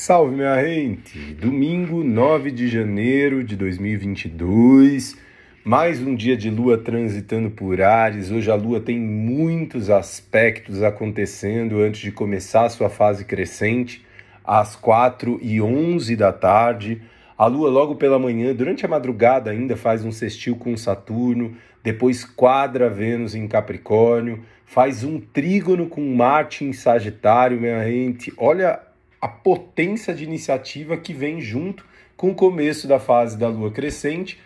salve, minha gente! Domingo 9 de janeiro de 2022, mais um dia de lua transitando por Ares. Hoje a lua tem muitos aspectos acontecendo antes de começar a sua fase crescente, às 4 e 11 da tarde. A lua, logo pela manhã, durante a madrugada, ainda faz um sextil com Saturno, depois quadra Vênus em Capricórnio, faz um trígono com Marte em Sagitário, minha gente. Olha a potência de iniciativa que vem junto com o começo da fase da lua crescente,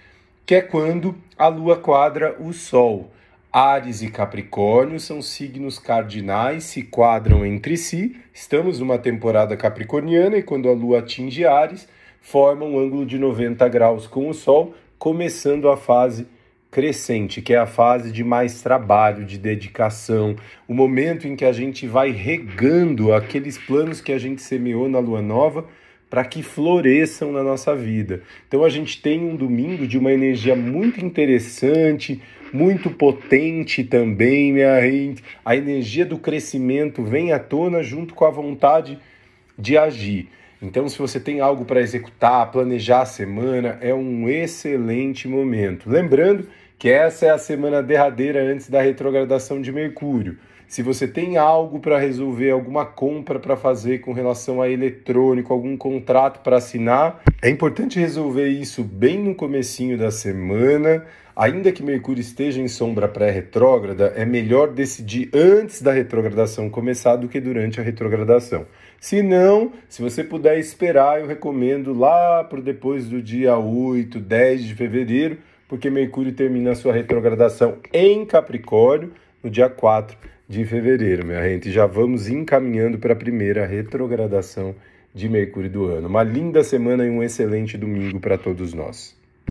que é quando a lua quadra o Sol. Ares e Capricórnio são signos cardinais, se quadram entre si. Estamos numa temporada capricorniana e quando a lua atinge Ares, forma um ângulo de 90 graus com o Sol, começando a fase crescente, que é a fase de mais trabalho, de dedicação, o momento em que a gente vai regando aqueles planos que a gente semeou na lua nova para que floresçam na nossa vida. Então a gente tem um domingo de uma energia muito interessante, muito potente também, minha gente. A energia do crescimento vem à tona junto com a vontade de agir. Então, se você tem algo para executar, planejar a semana, é um excelente momento. Lembrando que essa é a semana derradeira antes da retrogradação de Mercúrio. Se você tem algo para resolver, alguma compra para fazer com relação a eletrônico, algum contrato para assinar, é importante resolver isso bem no comecinho da semana. Ainda que Mercúrio esteja em sombra pré-retrógrada, é melhor decidir antes da retrogradação começar do que durante a retrogradação. Se não, se você puder esperar, eu recomendo lá por depois do dia 8, 10 de fevereiro, porque Mercúrio termina sua retrogradação em Capricórnio no dia 4 de fevereiro, minha gente. Já vamos encaminhando para a primeira retrogradação de Mercúrio do ano. Uma linda semana e um excelente domingo para todos nós.